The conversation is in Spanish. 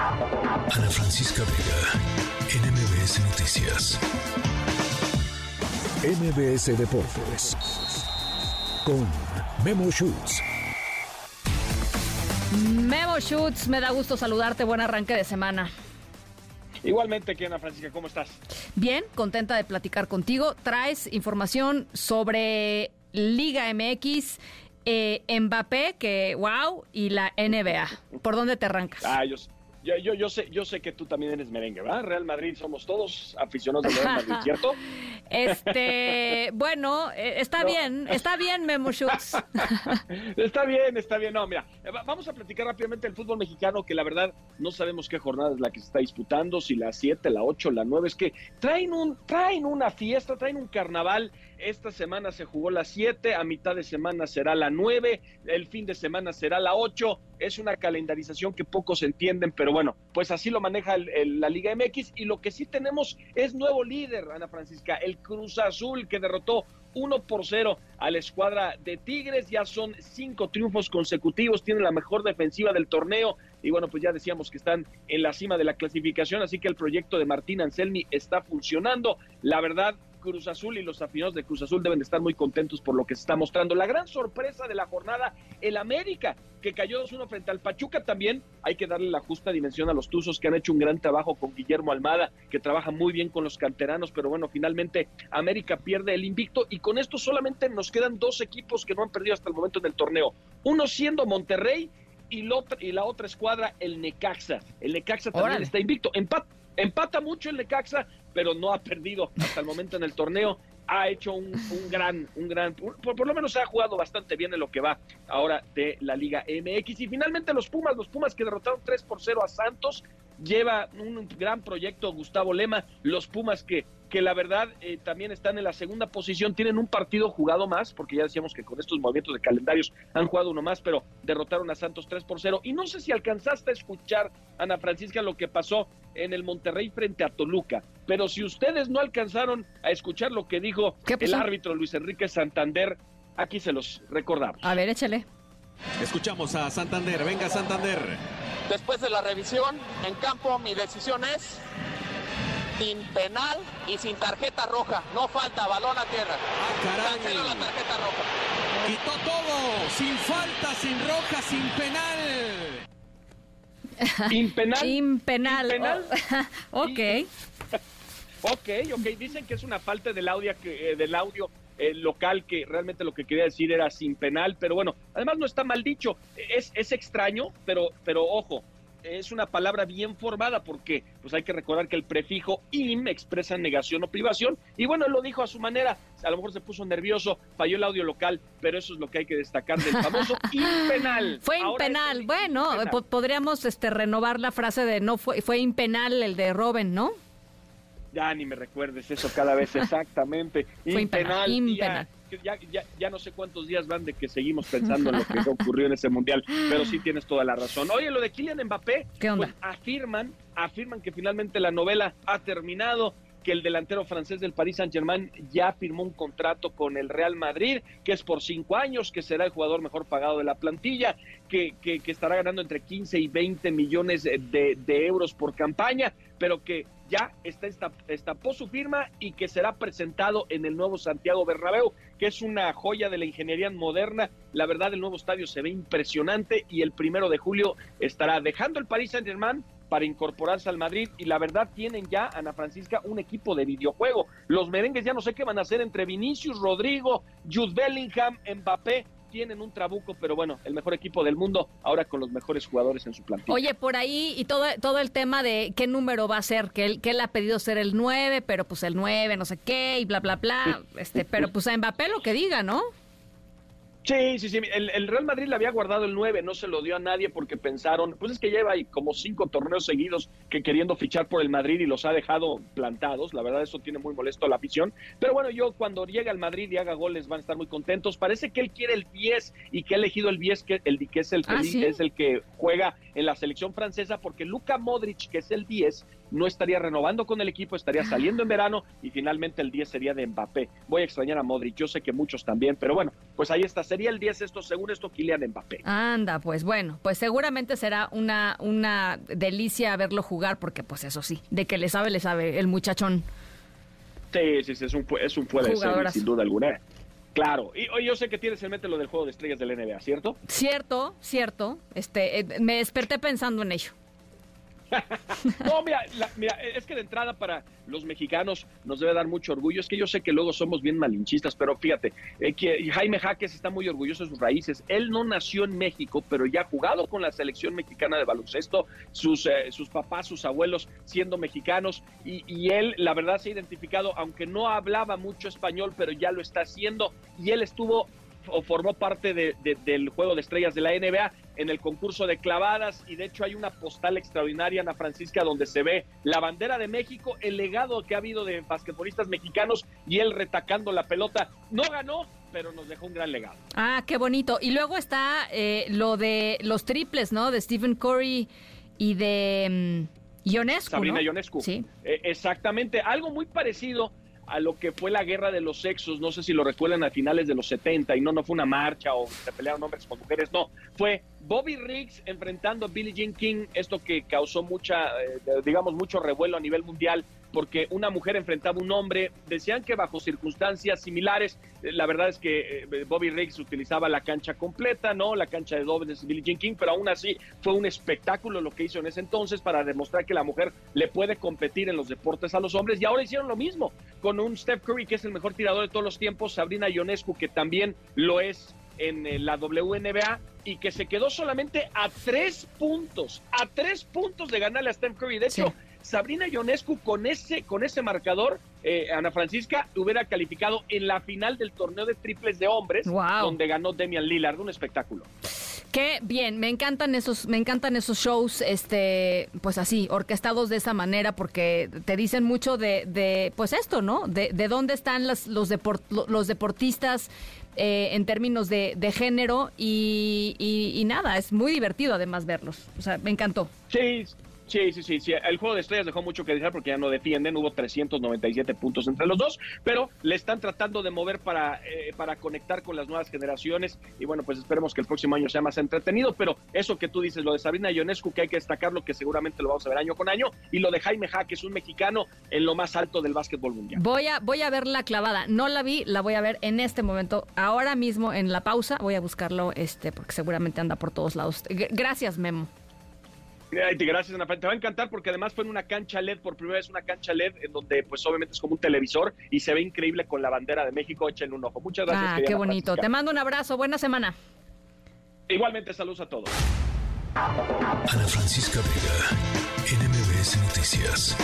Ana Francisca Vega, NMBS Noticias. MBS Deportes. Con Memo Schutz. Memo Schutz, me da gusto saludarte. Buen arranque de semana. Igualmente, Ana Francisca, ¿cómo estás? Bien, contenta de platicar contigo. Traes información sobre Liga MX, eh, Mbappé, que wow, y la NBA. ¿Por dónde te arrancas? Ah, yo, yo, yo, sé, yo sé que tú también eres merengue, ¿verdad? Real Madrid, somos todos aficionados del Real Madrid, ¿cierto? Este, bueno, eh, está bien, está bien, Memo Schutz. está bien, está bien. No, mira, eh, vamos a platicar rápidamente del fútbol mexicano, que la verdad no sabemos qué jornada es la que se está disputando, si la 7, la 8, la 9, es que traen, un, traen una fiesta, traen un carnaval. Esta semana se jugó la 7, a mitad de semana será la 9, el fin de semana será la 8. Es una calendarización que pocos entienden, pero bueno, pues así lo maneja la Liga MX. Y lo que sí tenemos es nuevo líder, Ana Francisca, el Cruz Azul, que derrotó 1 por 0 a la escuadra de Tigres. Ya son cinco triunfos consecutivos, tiene la mejor defensiva del torneo. Y bueno, pues ya decíamos que están en la cima de la clasificación, así que el proyecto de Martín Anselmi está funcionando. La verdad, Cruz Azul y los aficionados de Cruz Azul deben de estar muy contentos por lo que se está mostrando. La gran sorpresa de la jornada, el América, que cayó 2-1 frente al Pachuca también. Hay que darle la justa dimensión a los Tuzos que han hecho un gran trabajo con Guillermo Almada, que trabaja muy bien con los canteranos, pero bueno, finalmente América pierde el invicto y con esto solamente nos quedan dos equipos que no han perdido hasta el momento en el torneo. Uno siendo Monterrey y, la otra escuadra, el Necaxa. El Necaxa también está invicto. Empata, empata mucho el Necaxa, pero no ha perdido hasta el momento en el torneo. Ha hecho un, gran, un gran, por, lo menos ha jugado bastante bien en lo que va ahora de la Liga MX. Y finalmente los Pumas, los Pumas que derrotaron 3 por 0 a Santos, lleva un gran proyecto Gustavo Lema, los Pumas que, que la verdad eh, también están en la segunda posición, tienen un partido jugado más, porque ya decíamos que con estos movimientos de calendarios han jugado uno más, pero derrotaron a Santos 3 por 0. Y no sé si alcanzaste a escuchar, Ana Francisca, lo que pasó en el Monterrey frente a Toluca, pero si ustedes no alcanzaron a escuchar lo que dijo el árbitro Luis Enrique Santander, aquí se los recordamos. A ver, échale. Escuchamos a Santander, venga Santander. Después de la revisión en campo, mi decisión es sin penal y sin tarjeta roja. No falta, balón a tierra. Ah, caray. la tarjeta roja. Quitó todo, sin falta, sin roja, sin penal. Impenal. Impenal. penal. ok. ok, ok. Dicen que es una falta del audio, que, eh, del audio el local que realmente lo que quería decir era sin penal, pero bueno, además no está mal dicho, es, es extraño, pero, pero ojo, es una palabra bien formada porque pues hay que recordar que el prefijo im expresa negación o privación y bueno, él lo dijo a su manera, a lo mejor se puso nervioso, falló el audio local, pero eso es lo que hay que destacar del famoso impenal. Fue impenal, bueno, podríamos este renovar la frase de no fue fue impenal el de Robin, ¿no? Ya ni me recuerdes eso cada vez exactamente. Fue impenal. Ya, ya, ya, no sé cuántos días van de que seguimos pensando en lo que ocurrió en ese mundial, pero sí tienes toda la razón. Oye, lo de Kylian Mbappé, ¿Qué onda? Pues afirman, afirman que finalmente la novela ha terminado que el delantero francés del Paris Saint-Germain ya firmó un contrato con el Real Madrid, que es por cinco años, que será el jugador mejor pagado de la plantilla, que, que, estará ganando entre 15 y 20 millones de, de euros por campaña, pero que ya está, estampó su firma y que será presentado en el nuevo Santiago Bernabéu, que es una joya de la ingeniería moderna. La verdad, el nuevo estadio se ve impresionante y el primero de julio estará dejando el Paris Saint-Germain para incorporarse al Madrid y la verdad tienen ya, Ana Francisca, un equipo de videojuego. Los merengues ya no sé qué van a hacer entre Vinicius, Rodrigo, Jude Bellingham, Mbappé, tienen un trabuco, pero bueno, el mejor equipo del mundo ahora con los mejores jugadores en su plantilla. Oye, por ahí y todo, todo el tema de qué número va a ser, que él, que él ha pedido ser el 9, pero pues el 9, no sé qué, y bla, bla, bla. este Pero pues a Mbappé lo que diga, ¿no? Sí, sí, sí. El, Real Madrid le había guardado el 9, no se lo dio a nadie porque pensaron, pues es que lleva ahí como cinco torneos seguidos que queriendo fichar por el Madrid y los ha dejado plantados. La verdad, eso tiene muy molesto a la afición. Pero bueno, yo cuando llegue al Madrid y haga goles van a estar muy contentos. Parece que él quiere el 10 y que ha elegido el 10, que, el, que es el, ¿Ah, es el que juega en la selección francesa, porque Luka Modric, que es el 10, no estaría renovando con el equipo, estaría saliendo en verano y finalmente el 10 sería de Mbappé. Voy a extrañar a Modric, yo sé que muchos también, pero bueno, pues ahí está, sería el 10 esto, según esto, Kylian Mbappé. Anda, pues bueno, pues seguramente será una, una delicia verlo jugar porque pues eso sí, de que le sabe, le sabe el muchachón. Sí, sí, sí, es un, es un puede ser, sin duda alguna. Claro, y hoy yo sé que tienes en mente lo del juego de estrellas del NBA, ¿cierto? Cierto, cierto. Este, eh, me desperté pensando en ello. no, mira, mira, es que de entrada para los mexicanos nos debe dar mucho orgullo. Es que yo sé que luego somos bien malinchistas, pero fíjate, eh, que Jaime Jaques está muy orgulloso de sus raíces. Él no nació en México, pero ya ha jugado con la selección mexicana de baloncesto, sus, eh, sus papás, sus abuelos siendo mexicanos, y él, la verdad, se ha identificado, aunque no hablaba mucho español, pero ya lo está haciendo, y él estuvo o formó parte del juego de estrellas de la NBA en el concurso de clavadas y de hecho hay una postal extraordinaria, Ana Francisca, donde se ve la bandera de México, el legado que ha habido de basquetbolistas mexicanos y él retacando la pelota. No ganó, pero nos dejó un gran legado. Ah, qué bonito. Y luego está eh, lo de los triples, ¿no? De Stephen Curry y de mm, Ionescu. Sabrina Ionescu. Sí. Eh, exactamente, algo muy parecido a lo que fue la guerra de los sexos, no sé si lo recuerdan a finales de los 70 y no, no fue una marcha o se pelearon hombres con mujeres, no, fue Bobby Riggs enfrentando a Billie Jean King, esto que causó mucha, eh, digamos, mucho revuelo a nivel mundial porque una mujer enfrentaba a un hombre. Decían que bajo circunstancias similares, eh, la verdad es que eh, Bobby Riggs utilizaba la cancha completa, ¿no? La cancha de dobles de Billie Jean King, pero aún así fue un espectáculo lo que hizo en ese entonces para demostrar que la mujer le puede competir en los deportes a los hombres. Y ahora hicieron lo mismo con un Steph Curry, que es el mejor tirador de todos los tiempos, Sabrina Ionescu, que también lo es en eh, la WNBA y que se quedó solamente a tres puntos, a tres puntos de ganarle a Steph Curry. De hecho, Sabrina Ionescu con ese, con ese marcador, eh, Ana Francisca, hubiera calificado en la final del torneo de triples de hombres, donde ganó Demian Lillard, un espectáculo. Qué bien, me encantan esos, me encantan esos shows, este, pues así, orquestados de esa manera, porque te dicen mucho de, de pues esto, ¿no? De, de dónde están las, los, los deportistas eh, en términos de, de género y, y, y, nada, es muy divertido además verlos. O sea, me encantó. Sí, Sí, sí, sí, sí. El juego de estrellas dejó mucho que desear porque ya no defienden. Hubo 397 puntos entre los dos, pero le están tratando de mover para, eh, para conectar con las nuevas generaciones. Y bueno, pues esperemos que el próximo año sea más entretenido. Pero eso que tú dices, lo de Sabrina Ionescu, que hay que destacarlo, que seguramente lo vamos a ver año con año. Y lo de Jaime Ja, que es un mexicano en lo más alto del básquetbol mundial. Voy a, voy a ver la clavada. No la vi, la voy a ver en este momento. Ahora mismo en la pausa voy a buscarlo, este, porque seguramente anda por todos lados. Gracias, Memo. Gracias, Ana Te va a encantar porque además fue en una cancha LED, por primera vez una cancha LED, en donde pues obviamente es como un televisor y se ve increíble con la bandera de México. Échenle un ojo. Muchas gracias. Ah, qué bonito. Te mando un abrazo. Buena semana. Igualmente, saludos a todos. Ana Francisca Vega, NMBS Noticias.